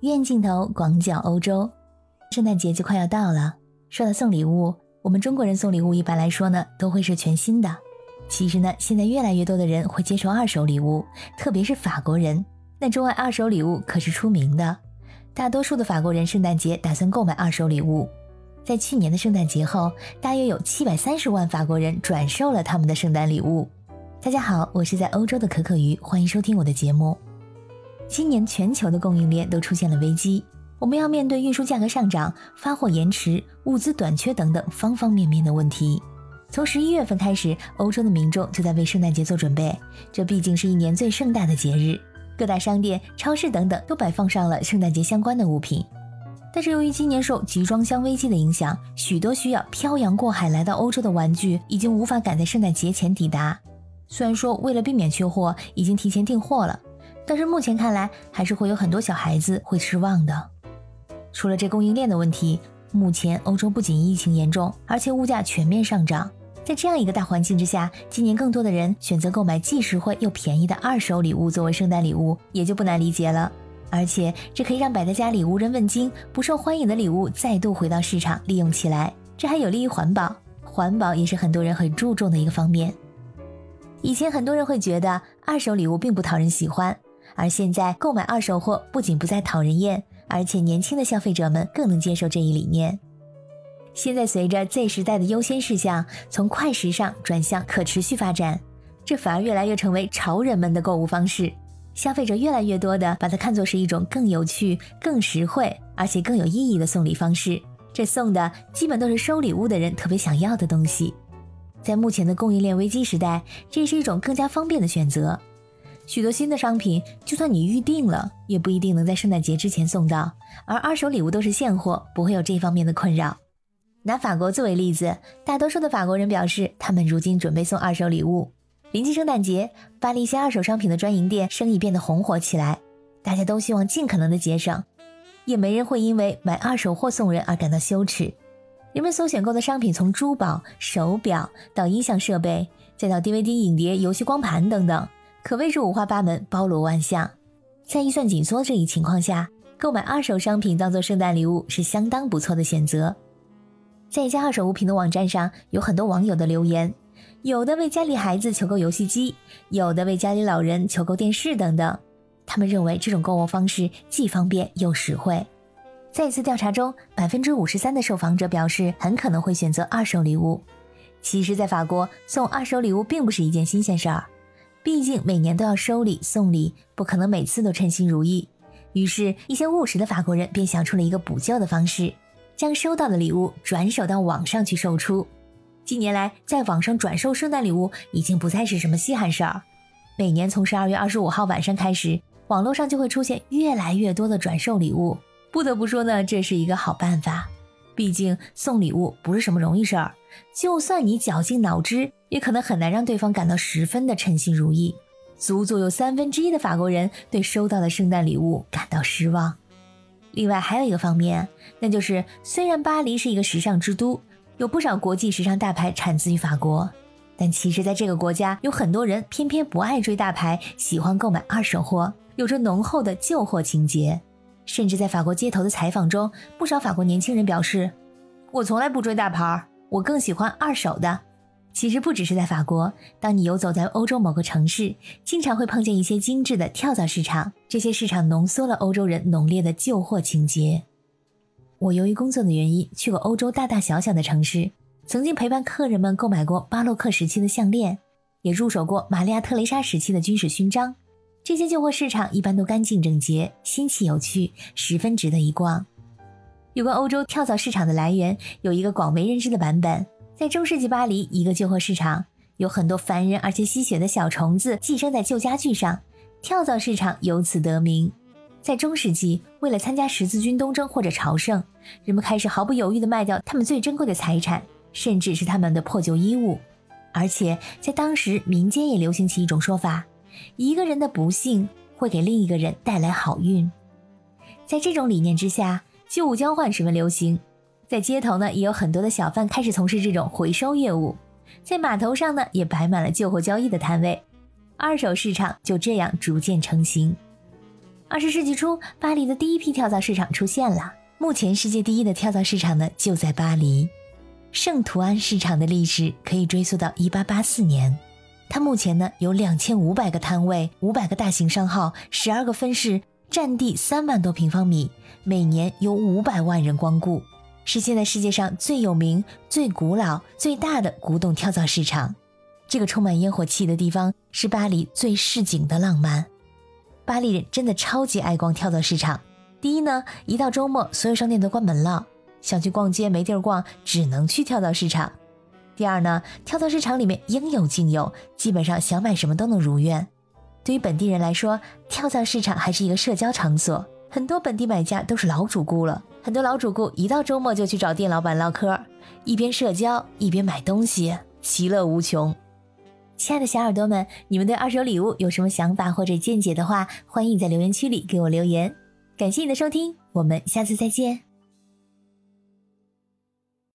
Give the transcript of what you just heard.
远镜头广角欧洲，圣诞节就快要到了。说到送礼物，我们中国人送礼物一般来说呢，都会是全新的。其实呢，现在越来越多的人会接受二手礼物，特别是法国人，那钟爱二手礼物可是出名的。大多数的法国人圣诞节打算购买二手礼物。在去年的圣诞节后，大约有七百三十万法国人转售了他们的圣诞礼物。大家好，我是在欧洲的可可鱼，欢迎收听我的节目。今年全球的供应链都出现了危机，我们要面对运输价格上涨、发货延迟、物资短缺等等方方面面的问题。从十一月份开始，欧洲的民众就在为圣诞节做准备，这毕竟是一年最盛大的节日，各大商店、超市等等都摆放上了圣诞节相关的物品。但是由于今年受集装箱危机的影响，许多需要漂洋过海来到欧洲的玩具已经无法赶在圣诞节前抵达。虽然说为了避免缺货，已经提前订货了。但是目前看来，还是会有很多小孩子会失望的。除了这供应链的问题，目前欧洲不仅疫情严重，而且物价全面上涨。在这样一个大环境之下，今年更多的人选择购买既实惠又便宜的二手礼物作为圣诞礼物，也就不难理解了。而且这可以让摆在家里无人问津、不受欢迎的礼物再度回到市场利用起来，这还有利于环保。环保也是很多人很注重的一个方面。以前很多人会觉得二手礼物并不讨人喜欢。而现在购买二手货不仅不再讨人厌，而且年轻的消费者们更能接受这一理念。现在随着 Z 时代的优先事项从快时尚转向可持续发展，这反而越来越成为潮人们的购物方式。消费者越来越多的把它看作是一种更有趣、更实惠，而且更有意义的送礼方式。这送的基本都是收礼物的人特别想要的东西。在目前的供应链危机时代，这是一种更加方便的选择。许多新的商品，就算你预定了，也不一定能在圣诞节之前送到。而二手礼物都是现货，不会有这方面的困扰。拿法国作为例子，大多数的法国人表示，他们如今准备送二手礼物。临近圣诞节，巴黎一些二手商品的专营店生意变得红火起来，大家都希望尽可能的节省，也没人会因为买二手货送人而感到羞耻。人们所选购的商品，从珠宝、手表到音响设备，再到 DVD 影碟、游戏光盘等等。可谓是五花八门、包罗万象。在预算紧缩这一情况下，购买二手商品当做圣诞礼物是相当不错的选择。在一家二手物品的网站上，有很多网友的留言，有的为家里孩子求购游戏机，有的为家里老人求购电视等等。他们认为这种购物方式既方便又实惠。在一次调查中，百分之五十三的受访者表示很可能会选择二手礼物。其实，在法国送二手礼物并不是一件新鲜事儿。毕竟每年都要收礼送礼，不可能每次都称心如意。于是，一些务实的法国人便想出了一个补救的方式，将收到的礼物转手到网上去售出。近年来，在网上转售圣诞礼物已经不再是什么稀罕事儿。每年从十二月二十五号晚上开始，网络上就会出现越来越多的转售礼物。不得不说呢，这是一个好办法。毕竟送礼物不是什么容易事儿，就算你绞尽脑汁。也可能很难让对方感到十分的称心如意，足足有三分之一的法国人对收到的圣诞礼物感到失望。另外还有一个方面，那就是虽然巴黎是一个时尚之都，有不少国际时尚大牌产自于法国，但其实在这个国家有很多人偏偏不爱追大牌，喜欢购买二手货，有着浓厚的旧货情节。甚至在法国街头的采访中，不少法国年轻人表示：“我从来不追大牌，我更喜欢二手的。”其实不只是在法国，当你游走在欧洲某个城市，经常会碰见一些精致的跳蚤市场。这些市场浓缩了欧洲人浓烈的旧货情节。我由于工作的原因，去过欧洲大大小小的城市，曾经陪伴客人们购买过巴洛克时期的项链，也入手过玛利亚特蕾莎时期的军事勋章。这些旧货市场一般都干净整洁、新奇有趣，十分值得一逛。有关欧洲跳蚤市场的来源，有一个广为人知的版本。在中世纪巴黎，一个旧货市场有很多烦人而且吸血的小虫子寄生在旧家具上，跳蚤市场由此得名。在中世纪，为了参加十字军东征或者朝圣，人们开始毫不犹豫地卖掉他们最珍贵的财产，甚至是他们的破旧衣物。而且在当时，民间也流行起一种说法：一个人的不幸会给另一个人带来好运。在这种理念之下，旧物交换十分流行。在街头呢，也有很多的小贩开始从事这种回收业务，在码头上呢，也摆满了旧货交易的摊位，二手市场就这样逐渐成型。二十世纪初，巴黎的第一批跳蚤市场出现了。目前世界第一的跳蚤市场呢，就在巴黎。圣图安市场的历史可以追溯到一八八四年。它目前呢有两千五百个摊位，五百个大型商号，十二个分市，占地三万多平方米，每年有五百万人光顾，是现在世界上最有名、最古老、最大的古董跳蚤市场。这个充满烟火气的地方是巴黎最市井的浪漫。巴黎人真的超级爱逛跳蚤市场。第一呢，一到周末，所有商店都关门了，想去逛街没地儿逛，只能去跳蚤市场。第二呢，跳蚤市场里面应有尽有，基本上想买什么都能如愿。对于本地人来说，跳蚤市场还是一个社交场所，很多本地买家都是老主顾了。很多老主顾一到周末就去找店老板唠嗑，一边社交一边买东西，其乐无穷。亲爱的小耳朵们，你们对二手礼物有什么想法或者见解的话，欢迎在留言区里给我留言。感谢你的收听，我们下次再见。